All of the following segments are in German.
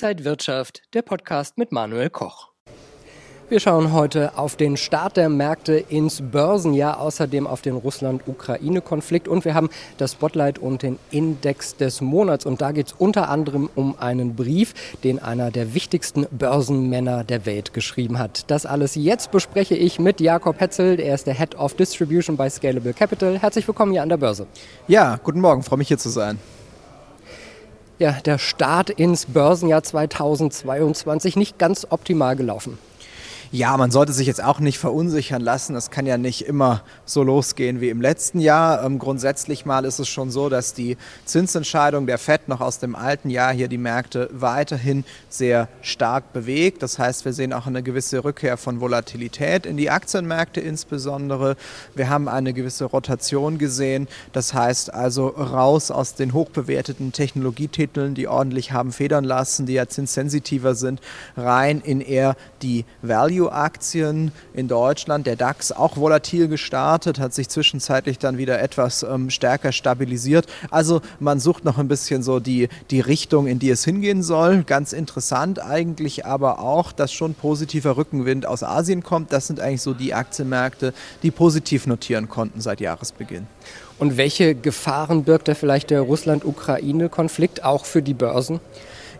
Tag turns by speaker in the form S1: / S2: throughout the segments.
S1: Inside Wirtschaft, der Podcast mit Manuel Koch. Wir schauen heute auf den Start der Märkte ins Börsenjahr, außerdem auf den Russland-Ukraine-Konflikt und wir haben das Spotlight und den Index des Monats. Und da geht es unter anderem um einen Brief, den einer der wichtigsten Börsenmänner der Welt geschrieben hat. Das alles jetzt bespreche ich mit Jakob Hetzel, er ist der Head of Distribution bei Scalable Capital. Herzlich willkommen hier an der Börse.
S2: Ja, guten Morgen, freue mich hier zu sein.
S1: Ja, der Start ins Börsenjahr 2022 nicht ganz optimal gelaufen.
S2: Ja, man sollte sich jetzt auch nicht verunsichern lassen. Es kann ja nicht immer so losgehen wie im letzten Jahr. Ähm, grundsätzlich mal ist es schon so, dass die Zinsentscheidung der FED noch aus dem alten Jahr hier die Märkte weiterhin sehr stark bewegt. Das heißt, wir sehen auch eine gewisse Rückkehr von Volatilität in die Aktienmärkte insbesondere. Wir haben eine gewisse Rotation gesehen. Das heißt also raus aus den hochbewerteten Technologietiteln, die ordentlich haben federn lassen, die ja zinssensitiver sind, rein in eher die Value Value-Aktien in Deutschland. Der DAX auch volatil gestartet, hat sich zwischenzeitlich dann wieder etwas ähm, stärker stabilisiert. Also man sucht noch ein bisschen so die, die Richtung, in die es hingehen soll. Ganz interessant eigentlich aber auch, dass schon positiver Rückenwind aus Asien kommt. Das sind eigentlich so die Aktienmärkte, die positiv notieren konnten seit Jahresbeginn.
S1: Und welche Gefahren birgt da vielleicht der Russland-Ukraine-Konflikt auch für die Börsen?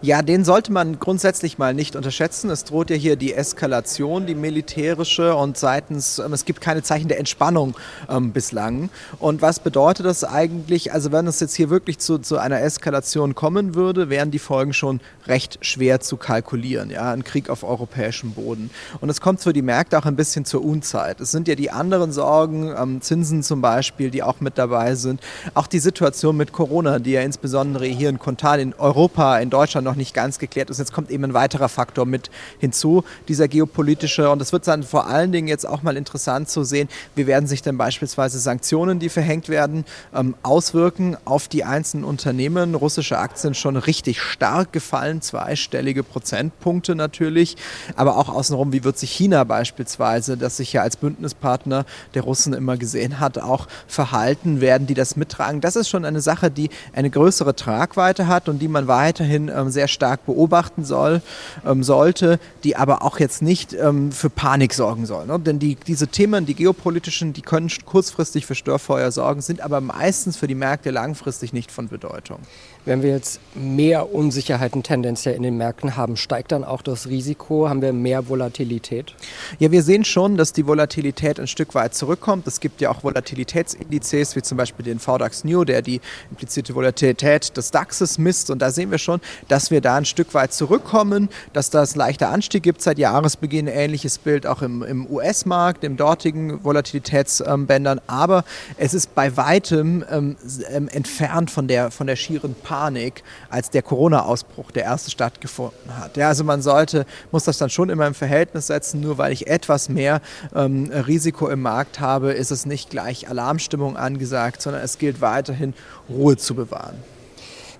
S2: Ja, den sollte man grundsätzlich mal nicht unterschätzen. Es droht ja hier die Eskalation, die militärische und seitens, ähm, es gibt keine Zeichen der Entspannung ähm, bislang. Und was bedeutet das eigentlich? Also wenn es jetzt hier wirklich zu, zu einer Eskalation kommen würde, wären die Folgen schon recht schwer zu kalkulieren. Ja, ein Krieg auf europäischem Boden. Und es kommt für die Märkte auch ein bisschen zur Unzeit. Es sind ja die anderen Sorgen, ähm, Zinsen zum Beispiel, die auch mit dabei sind. Auch die Situation mit Corona, die ja insbesondere hier in Kontal in Europa, in Deutschland noch nicht ganz geklärt ist. Jetzt kommt eben ein weiterer Faktor mit hinzu, dieser geopolitische. Und es wird dann vor allen Dingen jetzt auch mal interessant zu sehen, wie werden sich denn beispielsweise Sanktionen, die verhängt werden, ähm, auswirken auf die einzelnen Unternehmen. Russische Aktien schon richtig stark gefallen, zweistellige Prozentpunkte natürlich. Aber auch außenrum, wie wird sich China beispielsweise, das sich ja als Bündnispartner der Russen immer gesehen hat, auch verhalten? Werden die das mittragen? Das ist schon eine Sache, die eine größere Tragweite hat und die man weiterhin ähm, sehr stark beobachten soll, ähm, sollte, die aber auch jetzt nicht ähm, für Panik sorgen soll. Ne? Denn die, diese Themen, die geopolitischen, die können kurzfristig für Störfeuer sorgen, sind aber meistens für die Märkte langfristig nicht von Bedeutung.
S1: Wenn wir jetzt mehr Unsicherheiten tendenziell in den Märkten haben, steigt dann auch das Risiko? Haben wir mehr Volatilität?
S2: Ja, wir sehen schon, dass die Volatilität ein Stück weit zurückkommt. Es gibt ja auch Volatilitätsindizes, wie zum Beispiel den VDAX New, der die implizierte Volatilität des DAXes misst. Und da sehen wir schon, dass wir da ein Stück weit zurückkommen, dass das leichter Anstieg gibt seit Jahresbeginn. Ähnliches Bild auch im, im US-Markt, im dortigen Volatilitätsbändern. Aber es ist bei weitem ähm, ähm, entfernt von der, von der schieren Panik Panik, als der Corona-Ausbruch, der erste stattgefunden hat. Ja, also man sollte, muss das dann schon immer im Verhältnis setzen, nur weil ich etwas mehr ähm, Risiko im Markt habe, ist es nicht gleich Alarmstimmung angesagt, sondern es gilt weiterhin Ruhe zu bewahren.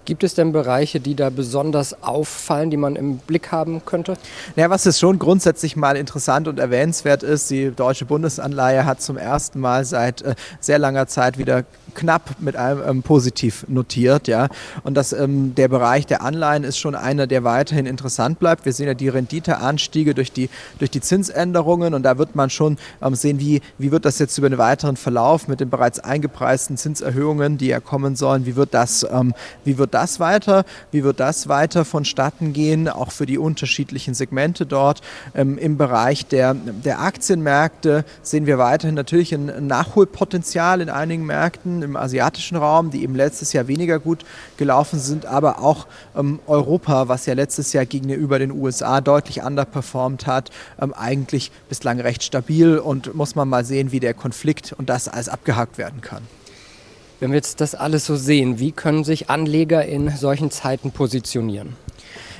S1: Gibt es denn Bereiche, die da besonders auffallen, die man im Blick haben könnte?
S2: Ja, was jetzt schon grundsätzlich mal interessant und erwähnenswert ist, die deutsche Bundesanleihe hat zum ersten Mal seit äh, sehr langer Zeit wieder knapp mit einem ähm, positiv notiert, ja. Und das, ähm, der Bereich der Anleihen ist schon einer, der weiterhin interessant bleibt. Wir sehen ja die Renditeanstiege durch die, durch die Zinsänderungen und da wird man schon ähm, sehen, wie, wie wird das jetzt über den weiteren Verlauf mit den bereits eingepreisten Zinserhöhungen, die ja kommen sollen, wie wird das, ähm, wie wird das weiter, wie wird das weiter vonstatten gehen, auch für die unterschiedlichen Segmente dort. Ähm, Im Bereich der, der Aktienmärkte sehen wir weiterhin natürlich ein Nachholpotenzial in einigen Märkten im asiatischen Raum, die eben letztes Jahr weniger gut gelaufen sind, aber auch ähm, Europa, was ja letztes Jahr gegenüber den USA deutlich underperformed hat, ähm, eigentlich bislang recht stabil und muss man mal sehen, wie der Konflikt und das alles abgehakt werden kann.
S1: Wenn wir jetzt das alles so sehen, wie können sich Anleger in solchen Zeiten positionieren?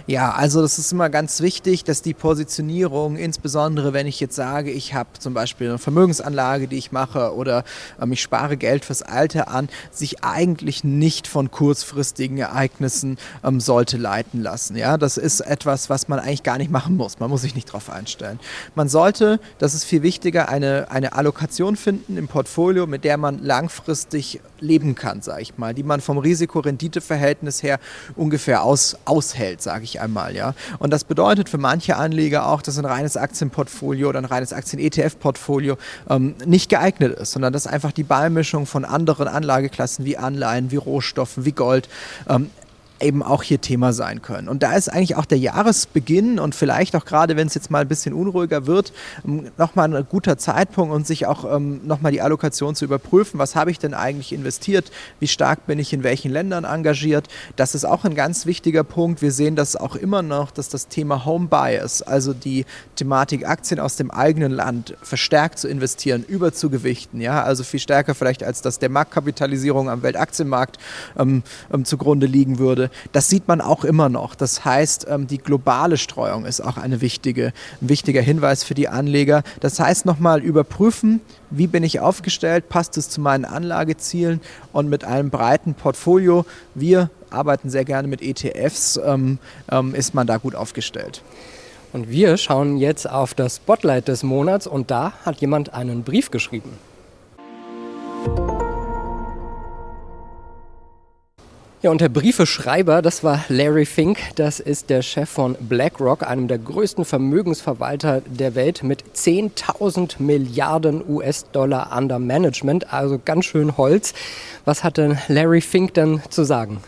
S2: Ja, also das ist immer ganz wichtig, dass die Positionierung, insbesondere wenn ich jetzt sage, ich habe zum Beispiel eine Vermögensanlage, die ich mache oder ähm, ich spare Geld fürs Alter an, sich eigentlich nicht von kurzfristigen Ereignissen ähm, sollte leiten lassen. Ja, das ist etwas, was man eigentlich gar nicht machen muss. Man muss sich nicht darauf einstellen. Man sollte, das ist viel wichtiger, eine, eine Allokation finden im Portfolio, mit der man langfristig leben kann, sage ich mal, die man vom Risiko-Rendite-Verhältnis her ungefähr aus, aushält, sage ich einmal. Ja. Und das bedeutet für manche Anleger auch, dass ein reines Aktienportfolio oder ein reines Aktien-ETF-Portfolio ähm, nicht geeignet ist, sondern dass einfach die Beimischung von anderen Anlageklassen wie Anleihen, wie Rohstoffen, wie Gold ähm, eben auch hier Thema sein können. Und da ist eigentlich auch der Jahresbeginn und vielleicht auch gerade, wenn es jetzt mal ein bisschen unruhiger wird, ähm, nochmal ein guter Zeitpunkt und sich auch ähm, nochmal die Allokation zu überprüfen. Was habe ich denn eigentlich investiert? Wie stark bin ich in welchen Ländern engagiert? Das ist auch ein ganz wichtiger Punkt. Wir sehen das auch immer noch, dass das Thema Home Bias, also die Thematik Aktien aus dem eigenen Land verstärkt zu investieren, überzugewichten, ja, also viel stärker vielleicht als das der Marktkapitalisierung am Weltaktienmarkt ähm, ähm, zugrunde liegen würde das sieht man auch immer noch. Das heißt, ähm, die globale Streuung ist auch eine wichtige, ein wichtiger Hinweis für die Anleger. Das heißt, nochmal überprüfen, wie bin ich aufgestellt, passt es zu meinen Anlagezielen und mit einem breiten Portfolio. Wir arbeiten sehr gerne mit ETFs, ähm, ähm, ist man da gut aufgestellt.
S1: Und wir schauen jetzt auf das Spotlight des Monats und da hat jemand einen Brief geschrieben. Ja, und der Briefeschreiber, das war Larry Fink. Das ist der Chef von BlackRock, einem der größten Vermögensverwalter der Welt mit 10.000 Milliarden US-Dollar under Management. Also ganz schön Holz. Was hat denn Larry Fink denn zu sagen?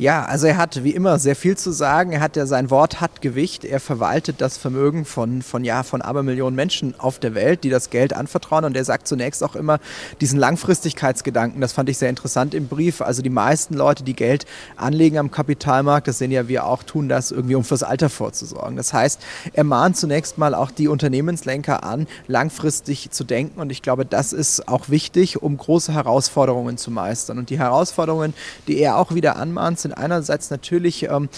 S2: Ja, also er hat wie immer sehr viel zu sagen. Er hat ja sein Wort hat Gewicht. Er verwaltet das Vermögen von, von, ja, von Abermillionen Menschen auf der Welt, die das Geld anvertrauen. Und er sagt zunächst auch immer diesen Langfristigkeitsgedanken. Das fand ich sehr interessant im Brief. Also die meisten Leute, die Geld anlegen am Kapitalmarkt, das sehen ja wir auch, tun das irgendwie, um fürs Alter vorzusorgen. Das heißt, er mahnt zunächst mal auch die Unternehmenslenker an, langfristig zu denken. Und ich glaube, das ist auch wichtig, um große Herausforderungen zu meistern. Und die Herausforderungen, die er auch wieder anmahnt, sind sind einerseits natürlich ähm,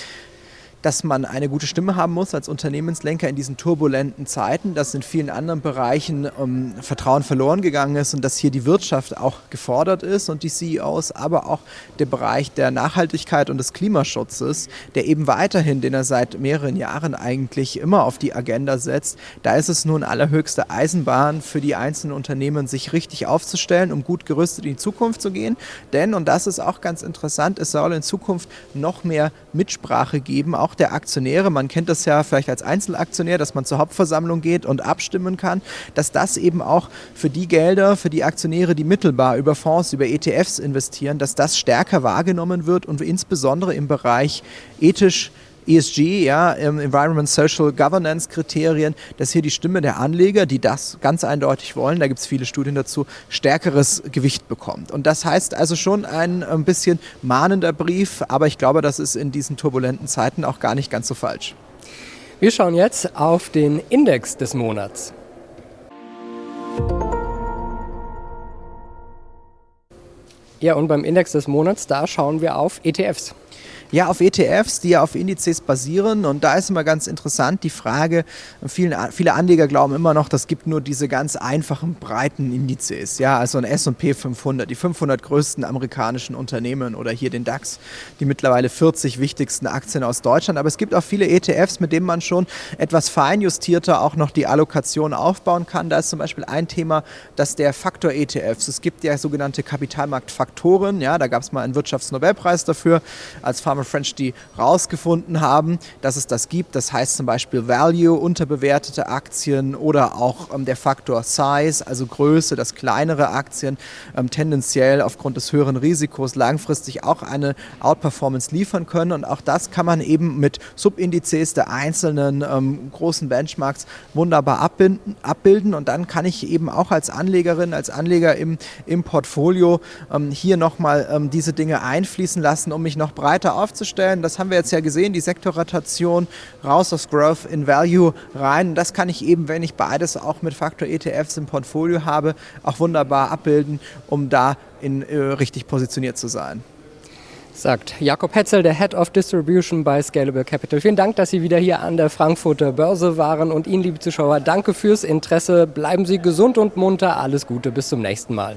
S2: dass man eine gute Stimme haben muss als Unternehmenslenker in diesen turbulenten Zeiten, dass in vielen anderen Bereichen ähm, Vertrauen verloren gegangen ist und dass hier die Wirtschaft auch gefordert ist und die CEOs, aber auch der Bereich der Nachhaltigkeit und des Klimaschutzes, der eben weiterhin, den er seit mehreren Jahren eigentlich immer auf die Agenda setzt, da ist es nun allerhöchste Eisenbahn für die einzelnen Unternehmen, sich richtig aufzustellen, um gut gerüstet in die Zukunft zu gehen. Denn, und das ist auch ganz interessant, es soll in Zukunft noch mehr Mitsprache geben, auch auch der Aktionäre, man kennt das ja vielleicht als Einzelaktionär, dass man zur Hauptversammlung geht und abstimmen kann, dass das eben auch für die Gelder, für die Aktionäre, die mittelbar über Fonds, über ETFs investieren, dass das stärker wahrgenommen wird und insbesondere im Bereich ethisch ESG, ja, Environment Social Governance Kriterien, dass hier die Stimme der Anleger, die das ganz eindeutig wollen, da gibt es viele Studien dazu, stärkeres Gewicht bekommt. Und das heißt also schon ein, ein bisschen mahnender Brief, aber ich glaube, das ist in diesen turbulenten Zeiten auch gar nicht ganz so falsch.
S1: Wir schauen jetzt auf den Index des Monats. Ja, und beim Index des Monats, da schauen wir auf ETFs.
S2: Ja, auf ETFs, die ja auf Indizes basieren. Und da ist immer ganz interessant die Frage, viele, viele Anleger glauben immer noch, das gibt nur diese ganz einfachen, breiten Indizes. Ja, also ein S&P 500, die 500 größten amerikanischen Unternehmen oder hier den DAX, die mittlerweile 40 wichtigsten Aktien aus Deutschland. Aber es gibt auch viele ETFs, mit denen man schon etwas feinjustierter auch noch die Allokation aufbauen kann. Da ist zum Beispiel ein Thema, dass der Faktor-ETFs, es gibt ja sogenannte Kapitalmarktfaktoren, ja, da gab es mal einen Wirtschaftsnobelpreis dafür als Pharma Farmer French, die rausgefunden haben, dass es das gibt. Das heißt zum Beispiel Value, unterbewertete Aktien oder auch ähm, der Faktor Size, also Größe, dass kleinere Aktien ähm, tendenziell aufgrund des höheren Risikos langfristig auch eine Outperformance liefern können. Und auch das kann man eben mit Subindizes der einzelnen ähm, großen Benchmarks wunderbar abbinden, abbilden. Und dann kann ich eben auch als Anlegerin, als Anleger im, im Portfolio ähm, hier nochmal ähm, diese Dinge einfließen lassen, um mich noch breiter aufzunehmen aufzustellen. Das haben wir jetzt ja gesehen, die Sektorrotation raus aus Growth in Value rein. Das kann ich eben, wenn ich beides auch mit Faktor ETFs im Portfolio habe, auch wunderbar abbilden, um da in, äh, richtig positioniert zu sein.
S1: Sagt Jakob Hetzel, der Head of Distribution bei Scalable Capital. Vielen Dank, dass Sie wieder hier an der Frankfurter Börse waren. Und Ihnen, liebe Zuschauer, danke fürs Interesse. Bleiben Sie gesund und munter. Alles Gute, bis zum nächsten Mal.